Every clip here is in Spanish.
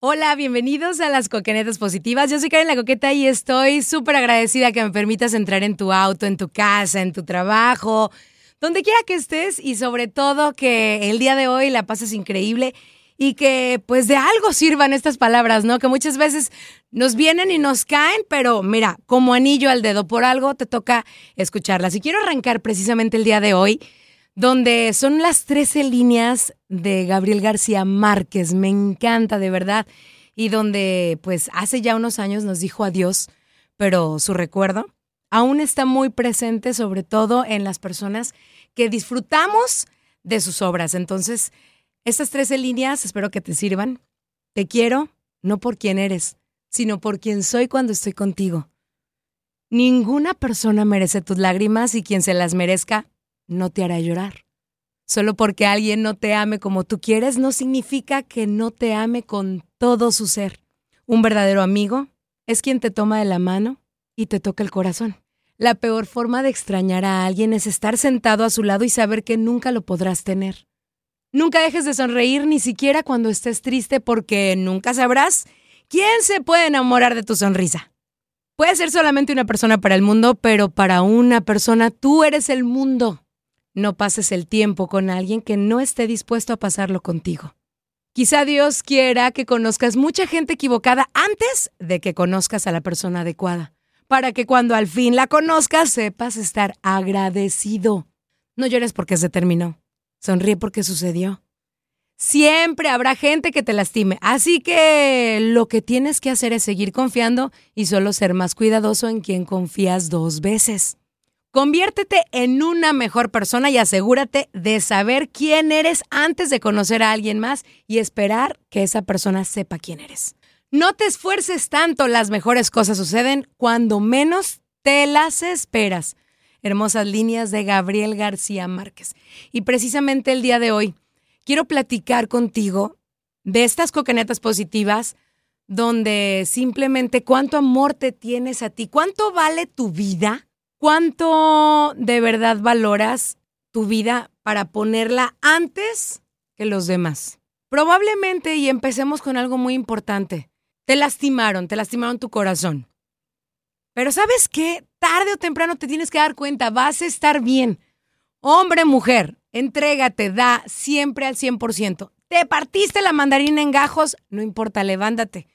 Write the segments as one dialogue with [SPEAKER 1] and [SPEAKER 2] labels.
[SPEAKER 1] Hola, bienvenidos a las Coquenetas Positivas. Yo soy Karen La Coqueta y estoy súper agradecida que me permitas entrar en tu auto, en tu casa, en tu trabajo, donde quiera que estés y sobre todo que el día de hoy la pases increíble y que pues de algo sirvan estas palabras, ¿no? Que muchas veces nos vienen y nos caen, pero mira, como anillo al dedo, por algo te toca escucharlas. Y quiero arrancar precisamente el día de hoy donde son las 13 líneas de Gabriel García Márquez. Me encanta, de verdad. Y donde, pues, hace ya unos años nos dijo adiós, pero su recuerdo aún está muy presente, sobre todo en las personas que disfrutamos de sus obras. Entonces, estas 13 líneas espero que te sirvan. Te quiero, no por quien eres, sino por quien soy cuando estoy contigo. Ninguna persona merece tus lágrimas y quien se las merezca no te hará llorar. Solo porque alguien no te ame como tú quieres no significa que no te ame con todo su ser. Un verdadero amigo es quien te toma de la mano y te toca el corazón. La peor forma de extrañar a alguien es estar sentado a su lado y saber que nunca lo podrás tener. Nunca dejes de sonreír ni siquiera cuando estés triste porque nunca sabrás quién se puede enamorar de tu sonrisa. Puede ser solamente una persona para el mundo, pero para una persona tú eres el mundo. No pases el tiempo con alguien que no esté dispuesto a pasarlo contigo. Quizá Dios quiera que conozcas mucha gente equivocada antes de que conozcas a la persona adecuada, para que cuando al fin la conozcas sepas estar agradecido. No llores porque se terminó, sonríe porque sucedió. Siempre habrá gente que te lastime, así que lo que tienes que hacer es seguir confiando y solo ser más cuidadoso en quien confías dos veces. Conviértete en una mejor persona y asegúrate de saber quién eres antes de conocer a alguien más y esperar que esa persona sepa quién eres. No te esfuerces tanto, las mejores cosas suceden cuando menos te las esperas. Hermosas líneas de Gabriel García Márquez. Y precisamente el día de hoy quiero platicar contigo de estas coquenetas positivas donde simplemente cuánto amor te tienes a ti, cuánto vale tu vida ¿Cuánto de verdad valoras tu vida para ponerla antes que los demás? Probablemente, y empecemos con algo muy importante, te lastimaron, te lastimaron tu corazón. Pero sabes qué, tarde o temprano te tienes que dar cuenta, vas a estar bien. Hombre, mujer, entrégate, da siempre al 100%. Te partiste la mandarina en gajos, no importa, levántate.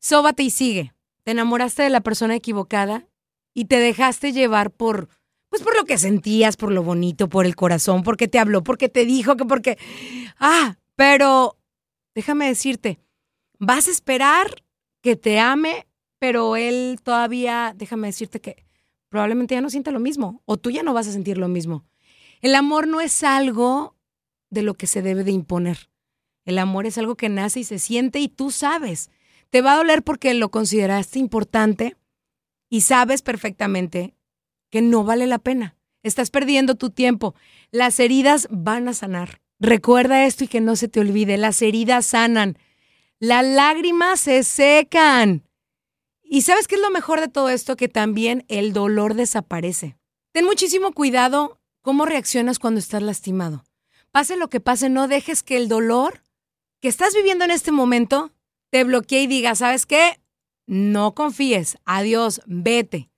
[SPEAKER 1] Sóbate y sigue. Te enamoraste de la persona equivocada y te dejaste llevar por, pues por lo que sentías, por lo bonito, por el corazón, porque te habló, porque te dijo que porque, ah, pero déjame decirte, vas a esperar que te ame, pero él todavía, déjame decirte que probablemente ya no sienta lo mismo o tú ya no vas a sentir lo mismo. El amor no es algo de lo que se debe de imponer. El amor es algo que nace y se siente y tú sabes. Te va a doler porque lo consideraste importante y sabes perfectamente que no vale la pena. Estás perdiendo tu tiempo. Las heridas van a sanar. Recuerda esto y que no se te olvide. Las heridas sanan. Las lágrimas se secan. Y sabes qué es lo mejor de todo esto? Que también el dolor desaparece. Ten muchísimo cuidado cómo reaccionas cuando estás lastimado. Pase lo que pase, no dejes que el dolor que estás viviendo en este momento te bloquee y diga, ¿sabes qué? No confíes, adiós, vete.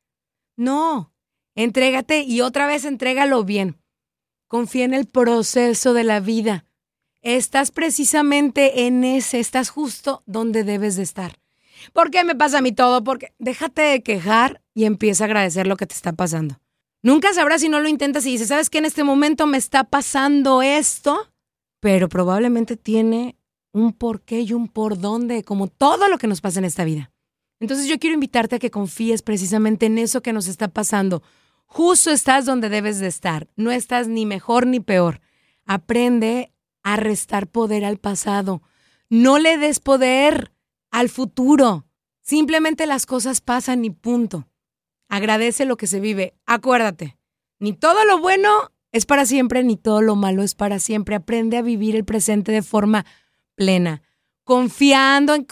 [SPEAKER 1] No, entrégate y otra vez entrégalo bien. Confía en el proceso de la vida. Estás precisamente en ese, estás justo donde debes de estar. ¿Por qué me pasa a mí todo? Porque déjate de quejar y empieza a agradecer lo que te está pasando. Nunca sabrás si no lo intentas y dices, ¿sabes qué? En este momento me está pasando esto, pero probablemente tiene un por qué y un por dónde, como todo lo que nos pasa en esta vida. Entonces yo quiero invitarte a que confíes precisamente en eso que nos está pasando. Justo estás donde debes de estar. No estás ni mejor ni peor. Aprende a restar poder al pasado. No le des poder al futuro. Simplemente las cosas pasan y punto. Agradece lo que se vive. Acuérdate, ni todo lo bueno es para siempre, ni todo lo malo es para siempre. Aprende a vivir el presente de forma plena, confiando en,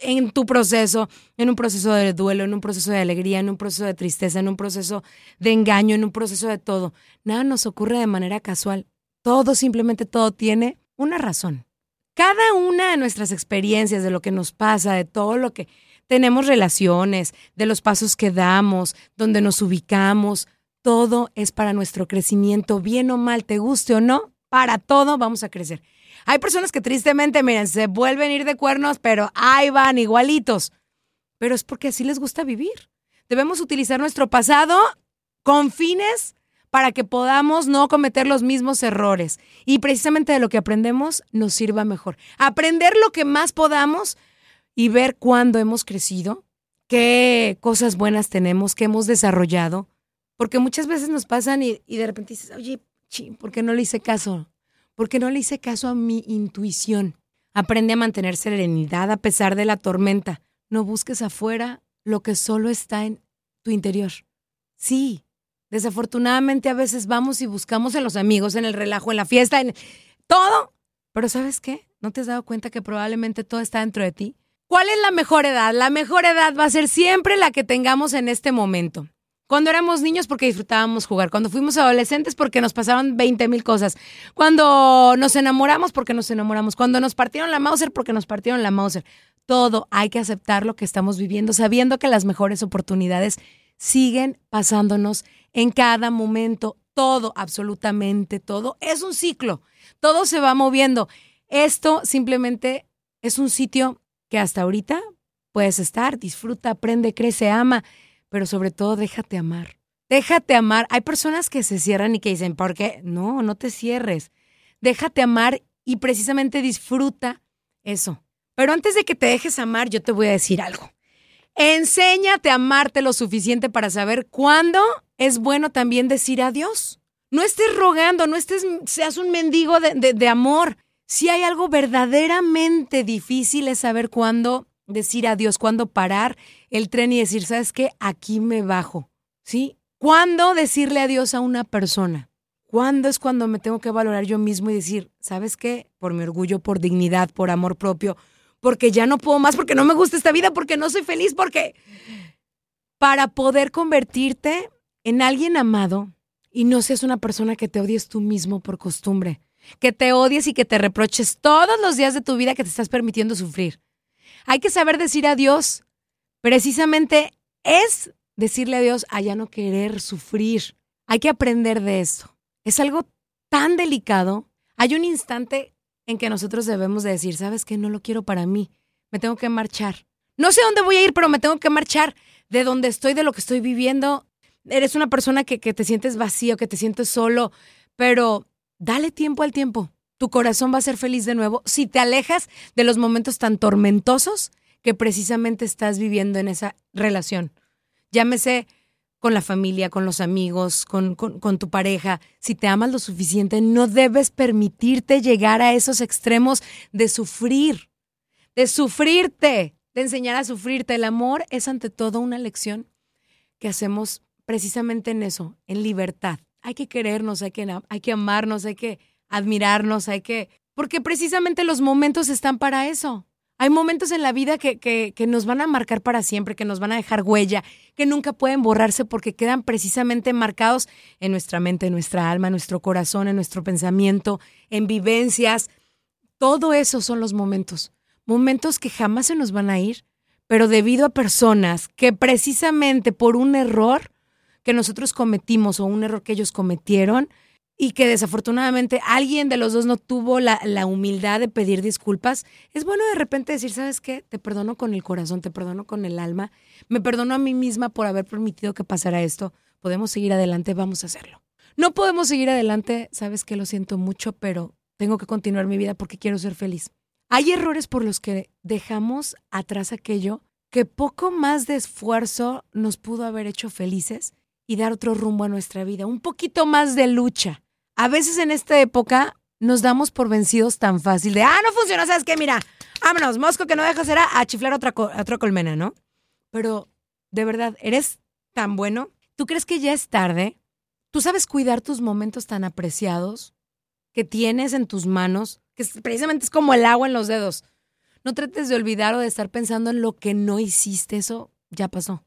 [SPEAKER 1] en tu proceso, en un proceso de duelo, en un proceso de alegría, en un proceso de tristeza, en un proceso de engaño, en un proceso de todo. Nada nos ocurre de manera casual. Todo, simplemente todo tiene una razón. Cada una de nuestras experiencias, de lo que nos pasa, de todo lo que tenemos relaciones, de los pasos que damos, donde nos ubicamos, todo es para nuestro crecimiento, bien o mal, te guste o no, para todo vamos a crecer. Hay personas que tristemente, miren, se vuelven a ir de cuernos, pero ahí van igualitos. Pero es porque así les gusta vivir. Debemos utilizar nuestro pasado con fines para que podamos no cometer los mismos errores. Y precisamente de lo que aprendemos nos sirva mejor. Aprender lo que más podamos y ver cuándo hemos crecido, qué cosas buenas tenemos, qué hemos desarrollado. Porque muchas veces nos pasan y, de repente dices, oye, ¿por qué no le hice caso? Porque no le hice caso a mi intuición. Aprende a mantener serenidad a pesar de la tormenta. No busques afuera lo que solo está en tu interior. Sí, desafortunadamente a veces vamos y buscamos en los amigos, en el relajo, en la fiesta, en todo. Pero ¿sabes qué? ¿No te has dado cuenta que probablemente todo está dentro de ti? ¿Cuál es la mejor edad? La mejor edad va a ser siempre la que tengamos en este momento. Cuando éramos niños porque disfrutábamos jugar. Cuando fuimos adolescentes porque nos pasaron 20 mil cosas. Cuando nos enamoramos porque nos enamoramos. Cuando nos partieron la Mauser porque nos partieron la Mauser. Todo hay que aceptar lo que estamos viviendo, sabiendo que las mejores oportunidades siguen pasándonos en cada momento. Todo, absolutamente todo. Es un ciclo. Todo se va moviendo. Esto simplemente es un sitio que hasta ahorita puedes estar, disfruta, aprende, crece, ama pero sobre todo déjate amar. Déjate amar. Hay personas que se cierran y que dicen, ¿por qué? No, no te cierres. Déjate amar y precisamente disfruta eso. Pero antes de que te dejes amar, yo te voy a decir algo. Enséñate a amarte lo suficiente para saber cuándo es bueno también decir adiós. No estés rogando, no estés, seas un mendigo de, de amor. Si hay algo verdaderamente difícil es saber cuándo decir adiós, cuándo parar el tren y decir, ¿sabes qué? Aquí me bajo. ¿Sí? ¿Cuándo decirle adiós a una persona? ¿Cuándo es cuando me tengo que valorar yo mismo y decir, ¿sabes qué? Por mi orgullo, por dignidad, por amor propio, porque ya no puedo más, porque no me gusta esta vida, porque no soy feliz, porque... Para poder convertirte en alguien amado y no seas una persona que te odies tú mismo por costumbre, que te odies y que te reproches todos los días de tu vida que te estás permitiendo sufrir. Hay que saber decir adiós precisamente es decirle a Dios a ya no querer sufrir. Hay que aprender de esto. Es algo tan delicado. Hay un instante en que nosotros debemos de decir, ¿sabes qué? No lo quiero para mí. Me tengo que marchar. No sé dónde voy a ir, pero me tengo que marchar de donde estoy, de lo que estoy viviendo. Eres una persona que, que te sientes vacío, que te sientes solo, pero dale tiempo al tiempo. Tu corazón va a ser feliz de nuevo si te alejas de los momentos tan tormentosos que precisamente estás viviendo en esa relación. Llámese con la familia, con los amigos, con, con, tu pareja. Si te amas lo suficiente, no debes permitirte llegar a esos extremos de sufrir, de sufrirte, de enseñar a sufrirte. El amor es ante todo una lección que hacemos precisamente en eso, en libertad. Hay que querernos, hay que, hay que amarnos, hay que admirarnos, hay que... Porque precisamente los momentos están para eso. Hay momentos en la vida que, que, nos van a marcar para siempre, que nos van a dejar huella, que nunca pueden borrarse porque quedan precisamente marcados en nuestra mente, en nuestra alma, en nuestro corazón, en nuestro pensamiento, en vivencias. Todo eso son los momentos. Momentos que jamás se nos van a ir, pero debido a personas que precisamente por un error que nosotros cometimos o un error que ellos cometieron, y que desafortunadamente alguien de los dos no tuvo la, humildad de pedir disculpas, es bueno de repente decir, ¿sabes qué? Te perdono con el corazón, te perdono con el alma, me perdono a mí misma por haber permitido que pasara esto, podemos seguir adelante, vamos a hacerlo. No podemos seguir adelante, sabes que lo siento mucho, pero tengo que continuar mi vida porque quiero ser feliz. Hay errores por los que dejamos atrás aquello que poco más de esfuerzo nos pudo haber hecho felices y dar otro rumbo a nuestra vida, un poquito más de lucha a veces en esta época nos damos por vencidos tan fácil de, ah, no funciona, ¿sabes qué? Mira, vámonos, Mosco que no dejas era a chiflar otra, otra colmena, ¿no? Pero, de verdad, eres tan bueno. ¿Tú crees que ya es tarde? ¿Tú sabes cuidar tus momentos tan apreciados que tienes en tus manos? Que precisamente es como el agua en los dedos. No trates de olvidar o de estar pensando en lo que no hiciste. Eso ya pasó.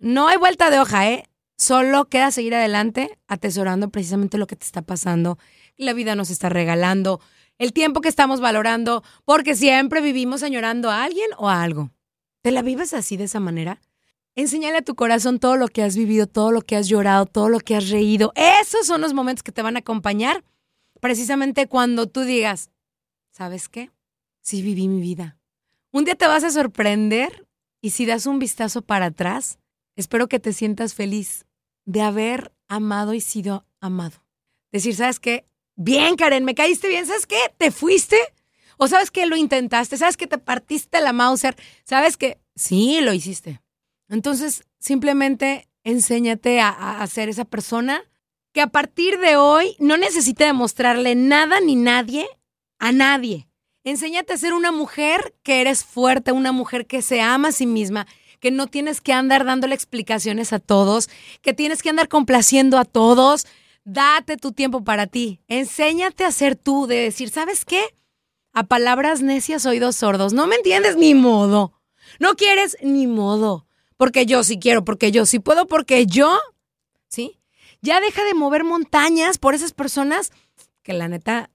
[SPEAKER 1] No hay vuelta de hoja, ¿eh? Solo queda seguir adelante atesorando precisamente lo que te está pasando. La vida nos está regalando, el tiempo que estamos valorando, porque siempre vivimos añorando a alguien o a algo. ¿Te la vives así de esa manera? Enseñale a tu corazón todo lo que has vivido, todo lo que has llorado, todo lo que has reído. Esos son los momentos que te van a acompañar precisamente cuando tú digas, ¿sabes qué? Sí viví mi vida. Un día te vas a sorprender y si das un vistazo para atrás, espero que te sientas feliz de haber amado y sido amado. Decir, ¿sabes qué? Bien, Karen, me caíste bien. ¿Sabes qué? ¿Te fuiste? ¿O sabes qué? Lo intentaste. ¿Sabes que te partiste la Mauser? ¿Sabes qué? Sí, lo hiciste. Entonces, simplemente enséñate a, a, ser esa persona que a partir de hoy no necesita demostrarle nada ni nadie a nadie. Enséñate a ser una mujer que eres fuerte, una mujer que se ama a sí misma que no tienes que andar dándole explicaciones a todos, que tienes que andar complaciendo a todos. Date tu tiempo para ti. Enséñate a ser tú, de decir, ¿sabes qué? A palabras necias, oídos sordos. No me entiendes ni modo. No quieres ni modo. Porque yo sí quiero, porque yo sí puedo, porque yo, ¿sí? Ya deja de mover montañas por esas personas que la neta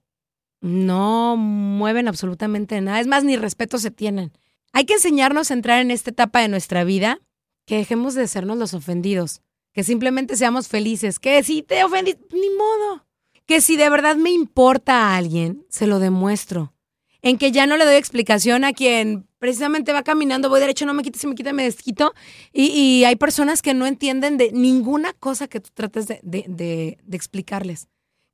[SPEAKER 1] no mueven absolutamente nada. Es más, ni respeto se tienen. Hay que enseñarnos a entrar en esta etapa de nuestra vida, que dejemos de sernos los ofendidos, que simplemente seamos felices, que si te ofendí, ni modo, que si de verdad me importa a alguien, se lo demuestro, en que ya no le doy explicación a quien precisamente va caminando, voy derecho, no me quites, si me quita, me desquito, y, hay personas que no entienden de ninguna cosa que tú trates de, de explicarles,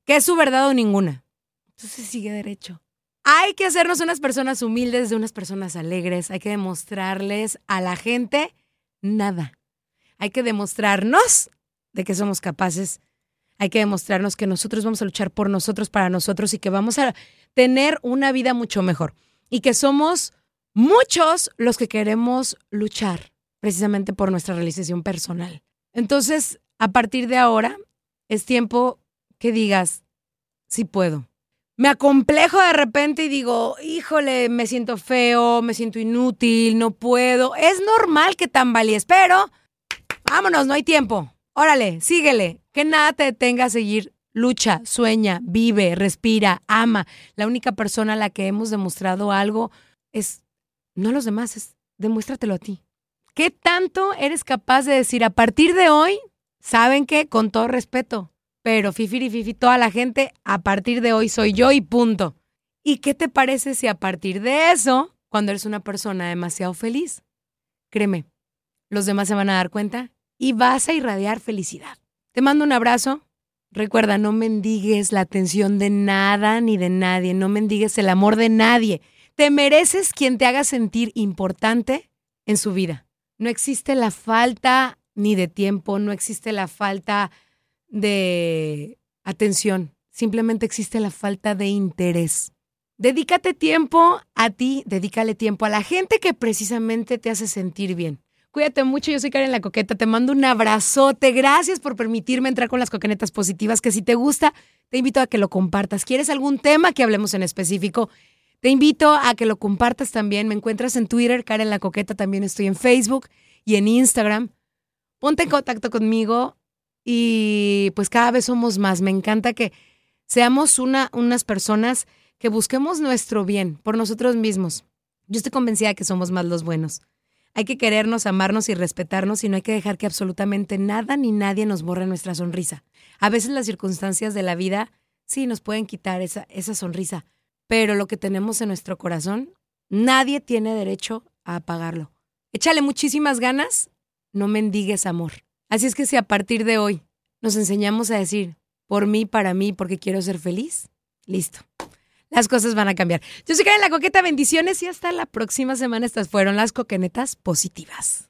[SPEAKER 1] que es su verdad o ninguna. Entonces sigue derecho. Hay que hacernos unas personas humildes de unas personas alegres. Hay que demostrarles a la gente nada. Hay que demostrarnos de que somos capaces. Hay que demostrarnos que nosotros vamos a luchar por nosotros, para nosotros y que vamos a tener una vida mucho mejor. Y que somos muchos los que queremos luchar precisamente por nuestra realización personal. Entonces, a partir de ahora, es tiempo que digas, sí puedo me acomplejo de repente y digo, híjole, me siento feo, me siento inútil, no puedo. Es normal que tambalees, pero vámonos, no hay tiempo. Órale, síguele. Que nada te detenga a seguir. Lucha, sueña, vive, respira, ama. La única persona a la que hemos demostrado algo es, no los demás, es demuéstratelo a ti. ¿Qué tanto eres capaz de decir a partir de hoy? ¿Saben qué? Con todo respeto, pero Fifiri Fifi, toda la gente, a partir de hoy soy yo y punto. ¿Y qué te parece si a partir de eso, cuando eres una persona demasiado feliz, créeme, los demás se van a dar cuenta y vas a irradiar felicidad? Te mando un abrazo, Recuerda, no mendigues la atención de nada ni de nadie, no mendigues el amor de nadie. Te mereces quien te haga sentir importante en su vida. No existe la falta ni de tiempo, no existe la falta de atención, simplemente existe la falta de interés. Dedícate tiempo a ti, dedícale tiempo a la gente que precisamente te hace sentir bien. Cuídate mucho, yo soy Karen La Coqueta, te mando un abrazote, gracias por permitirme entrar con las coquenetas positivas, que si te gusta, te invito a que lo compartas. ¿Quieres algún tema que hablemos en específico? Te invito a que lo compartas también. Me encuentras en Twitter, Karen La Coqueta, también estoy en Facebook y en Instagram. Ponte en contacto conmigo y pues cada vez somos más. Me encanta que seamos una, unas personas que busquemos nuestro bien por nosotros mismos. Yo estoy convencida de que somos más los buenos. Hay que querernos, amarnos y respetarnos y no hay que dejar que absolutamente nada ni nadie nos borre nuestra sonrisa. A veces las circunstancias de la vida sí nos pueden quitar esa, esa sonrisa, pero lo que tenemos en nuestro corazón, nadie tiene derecho a apagarlo. Échale muchísimas ganas, no mendigues amor. Así es que si a partir de hoy nos enseñamos a decir, por mí, para mí, porque quiero ser feliz, listo las cosas van a cambiar. Yo soy Karen La Coqueta, bendiciones y hasta la próxima semana. Estas fueron las coquenetas positivas.